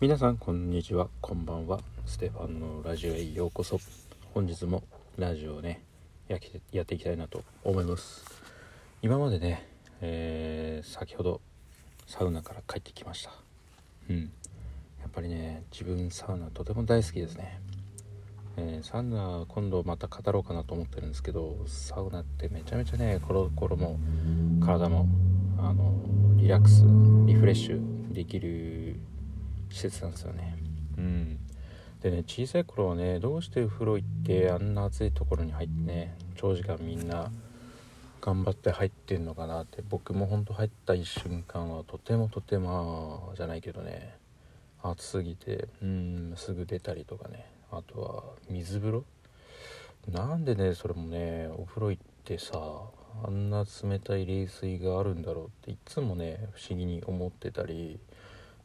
皆さんこんにちは。こんばんは。ステファンのラジオへようこそ。本日もラジオをねややっていきたいなと思います。今までね、えー、先ほどサウナから帰ってきました。うん。やっぱりね自分サウナとても大好きですね、えー、サウナ今度また語ろうかなと思ってるんですけどサウナってめちゃめちゃね心も体もあのリラックスリフレッシュできる施設なんですよね。うん。でね小さい頃はねどうして風呂行ってあんな暑いところに入ってね長時間みんな頑張って入ってんのかなって僕もほんと入った一瞬間はとてもとてもじゃないけどね暑すぎてうんすぐ出たりとかねあとは水風呂？なんでねそれもねお風呂行ってさあんな冷たい冷水があるんだろうっていつもね不思議に思ってたり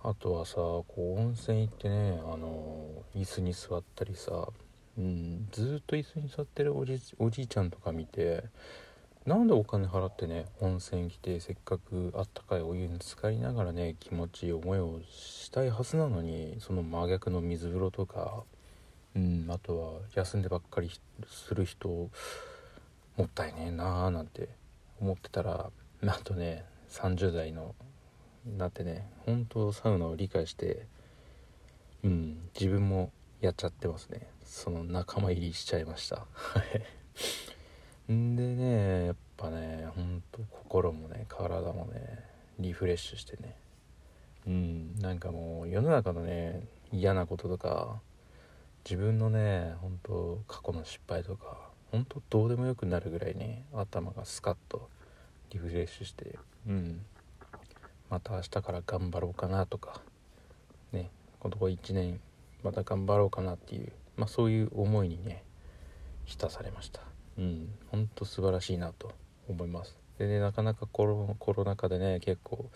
あとはさこう温泉行ってねあの椅子に座ったりさ、うん、ずっと椅子に座ってるおじおじいちゃんとか見てなんでお金払ってね温泉来てせっかくあったかいお湯に浸かりながらね気持ちいい思いをしたいはずなのにその真逆の水風呂とか、うん、あとは休んでばっかりする人もったいねえなーなんて思ってたらなんとね30代のなってね本当サウナを理解してうん自分もやっちゃってますね。その仲間入りしちゃいました。んでねやっぱねほんと心もね体もねリフレッシュしてね。うんなんかもう世の中のね嫌なこととか自分のね本当過去の失敗とか本当どうでもよくなるぐらいね頭がスカッとリフレッシュしてうん。また明日から頑張ろうかなとかね。このとこ1年また頑張ろうかなっていう、まあ、そういう思いにね浸されました。うん。ほんと素晴らしいなと思います。でねなかなかコロコロナ禍でね結構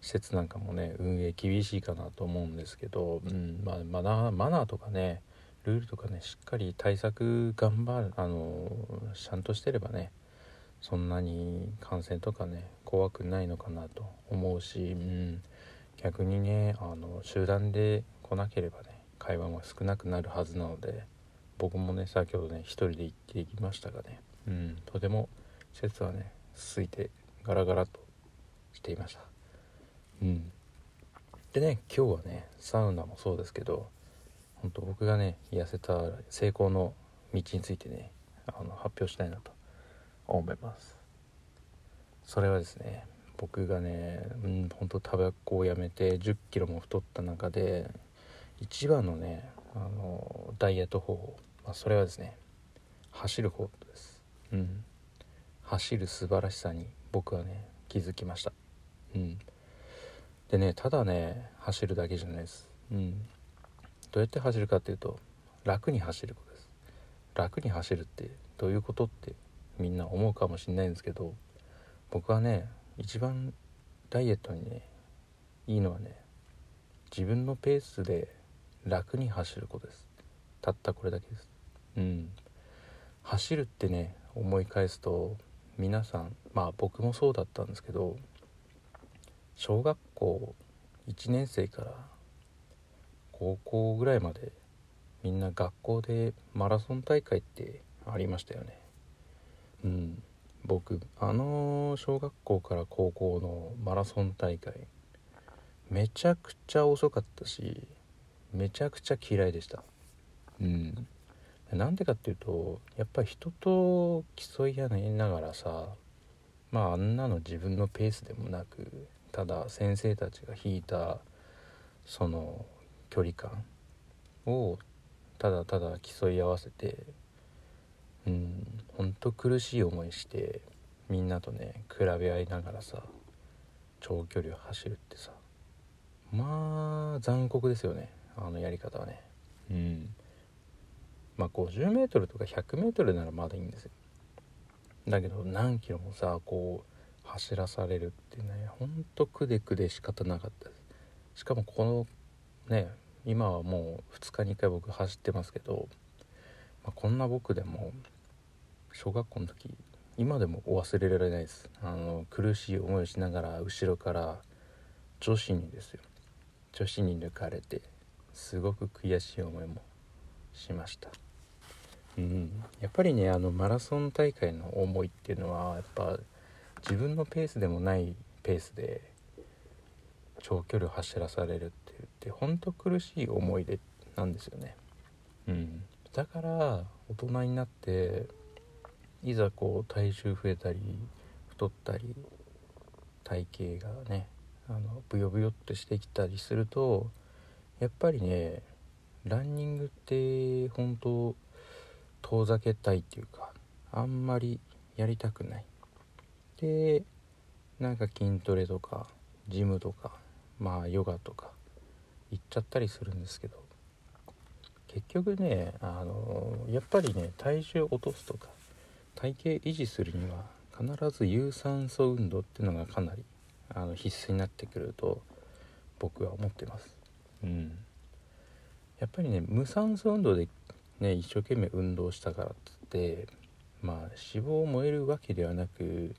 施設なんかもね運営厳しいかなと思うんですけど、うん。まあ、マナーマナーとかねルールとかねしっかり対策頑張るあのちゃんとしてればねそんなに感染とかね怖くないのかなと思うし、うん、逆にねあの集団で来なければね会話も少なくなるはずなので僕もね先ほどね一人で行ってきましたがね、うん、とても施設はね空いてガラガラとしていました。うん、でね今日はねサウナもそうですけど本当僕がね痩せた成功の道についてねあの発表したいなと思います。それはですね僕がねうん本当タバコをやめて1 0キロも太った中で一番のねあのダイエット方法、まあ、それはですね走る方です。うん。走る素晴らしさに僕はね気づきました。うん。でねただね走るだけじゃないです。うん。どうやって走るかっていうと楽に走ることです。楽に走るってどういうことってみんな思うかもしれないんですけど僕はね一番ダイエットにねいいのはね自分のペースで楽に走ることです。たったこれだけです。うん。走るってね思い返すと皆さんまあ僕もそうだったんですけど小学校1年生から高校ぐらいまでみんな学校でマラソン大会ってありましたよね。うん。僕あの小学校から高校のマラソン大会めちゃくちゃ遅かったしめちゃくちゃ嫌いでした。うん。なんでかっていうとやっぱり人と競い合いながらさまああんなの自分のペースでもなくただ先生たちが引いたその距離感をただただ競い合わせてうんほんと苦しい思いしてみんなとね比べ合いながらさ長距離を走るってさまあ残酷ですよねあのやり方はね。うん。まあ 50m とか 100m ならまだいいんですよ。だけど何キロもさこう走らされるってねほんとくでくで仕方なかったです。しかもこのね今はもう2日に1回僕走ってますけど、まあ、こんな僕でも小学校の時今でも忘れられないです。あの苦しい思いをしながら後ろから女子にですよ。女子に抜かれてすごく悔しい思いもしました。うん。やっぱりねあのマラソン大会の思いっていうのはやっぱ自分のペースでもないペースで長距離を走らされるって言って本当苦しい思い出なんですよね。うん。だから大人になっていざこう体重増えたり太ったり体型がねあのブヨブヨってしてきたりするとやっぱりねランニングって本当遠ざけたいっていうかあんまりやりたくない。でなんか筋トレとかジムとかまあヨガとか行っちゃったりするんですけど結局ねあのやっぱりね体重落とすとか体型維持するには必ず有酸素運動っていうのがかなりあの必須になってくると僕は思ってます。うん、やっぱりね無酸素運動でね一生懸命運動したからっつってまあ脂肪を燃えるわけではなく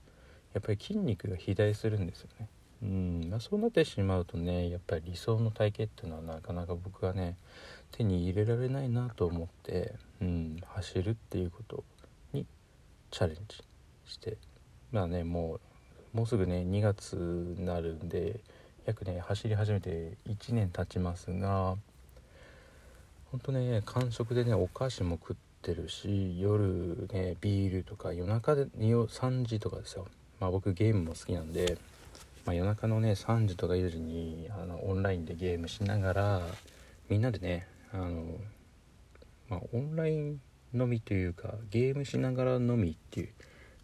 やっぱり筋肉が肥大するんですよね。うん。まあ、そうなってしまうとねやっぱり理想の体型っていうのはなかなか僕はね手に入れられないなと思って、うん、走るっていうことにチャレンジして。まあねもうもうすぐね2月になるんで約ね走り始めて1年経ちますがほんとね間食でねお菓子も食ってるし夜ねビールとか夜中で3時とかですよ。まあ僕ゲームも好きなんで、まあ、夜中のね3時とか4時にあのオンラインでゲームしながらみんなでねあのまあオンライン飲みというかゲームしながら飲みっていう、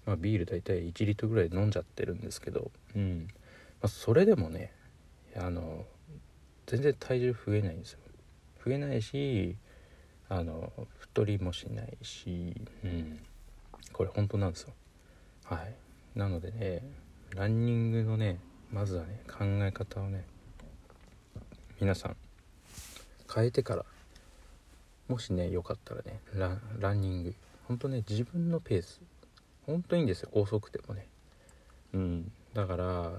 まあ、ビール大体1リットルぐらい飲んじゃってるんですけど、うん。まあ、それでもねあの全然体重増えないんですよ。増えないしあの太りもしないし、うん、これ本当なんですよ。はい。なのでねランニングのねまずはね考え方をね皆さん変えてからもしねよかったらねランニングほんとね自分のペースほんといいんですよ遅くてもね。うんだから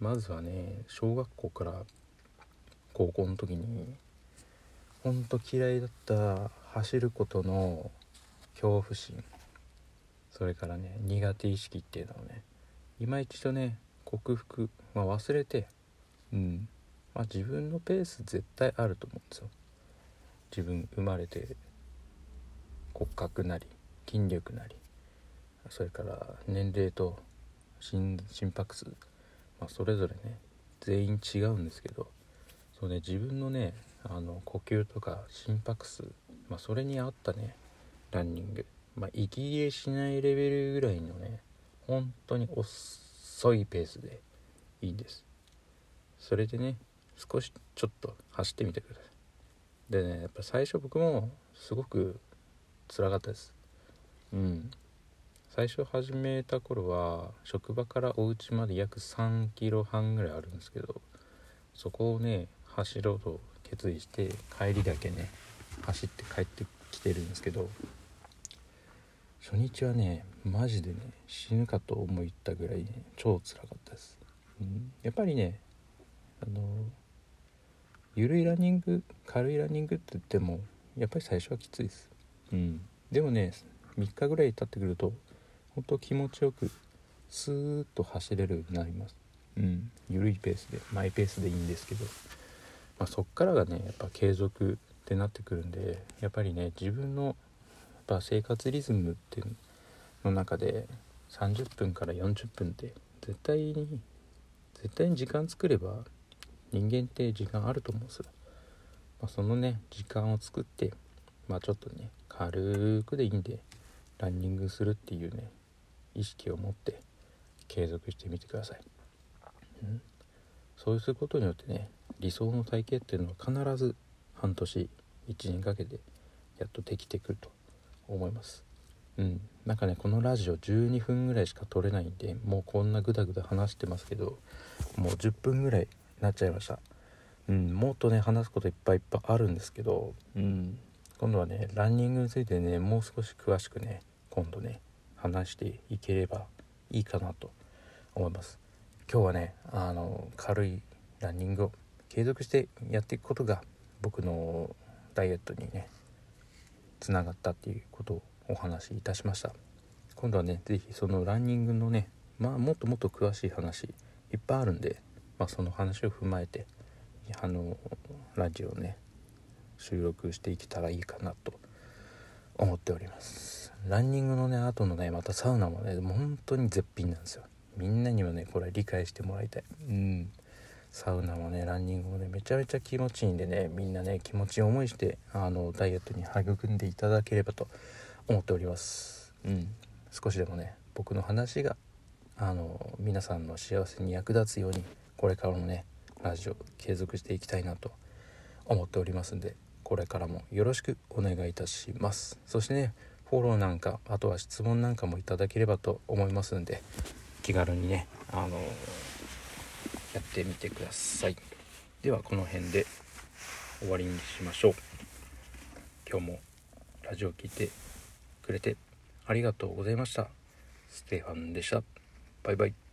まずはね小学校から高校の時にほんと嫌いだった走ることの恐怖心それからね苦手意識っていうのをね今一度ね克服、まあ、忘れて。うん。まあ自分のペース絶対あると思うんですよ。自分生まれて骨格なり筋力なり。それから年齢と心拍数、まあ、それぞれね全員違うんですけど。そうね自分のねあの呼吸とか心拍数、まあ、それに合ったねランニング、まあ、息切れしないレベルぐらいのね本当に遅いペースでいいです。それでね少しちょっと走ってみてください。でねやっぱ最初僕もすごく辛かったです。うん。最初始めた頃は職場からお家まで約3キロ半ぐらいあるんですけどそこをね走ろうと決意して帰りだけね走って帰ってきてるんですけど初日はねマジでね死ぬかと思いったぐらいね超辛かったです、うん、やっぱりねあの緩いランニング軽いランニングって言ってもやっぱり最初はきついです。うん。でもね3日ぐらい経ってくると本当気持ちよくスーッと走れるようになります。うん。緩いペースでマイペースでいいんですけど、まあ、そっからがねやっぱ継続ってなってくるんでやっぱりね自分のぱ生活リズムっていうの中で30分から40分って絶対に絶対に時間作れば人間って時間あると思うんですよ、まあ、そのね時間を作ってまあちょっとね軽くでいいんでランニングするっていうね意識を持って継続してみてください、うん、そうすることによってね理想の体型っていうのは必ず半年1年かけてやっとできてくると。思います。うん。なんかねこのラジオ12分ぐらいしか撮れないんでもうこんなグダグダ話してますけどもう10分ぐらいなっちゃいました。うん。もっとね話すこといっぱいいっぱいあるんですけどうん。今度はねランニングについてねもう少し詳しくね今度ね話していければいいかなと思います。今日はねあの軽いランニングを継続してやっていくことが僕のダイエットにねつながったっていうことをお話しいたしました。今度はね是非そのランニングのねまあもっともっと詳しい話いっぱいあるんで、まあ、その話を踏まえてあのラジオをね収録していけたらいいかなと思っております。ランニングのね後のねまたサウナもね本当に絶品なんですよ。みんなにもねこれ理解してもらいたい。うん。サウナもねランニングもねめちゃめちゃ気持ちいいんでねみんなね気持ちいい思いしてあのダイエットに育んでいただければと思っております。うん。少しでもね僕の話があの皆さんの幸せに役立つようにこれからもねラジオ継続していきたいなと思っておりますんでこれからもよろしくお願いいたします。そしてねフォローなんかあとは質問なんかもいただければと思いますんで気軽にねあのやってみてください。ではこの辺で終わりにしましょう。今日もラジオ聴いてくれてありがとうございました。ステファンでした。バイバイ。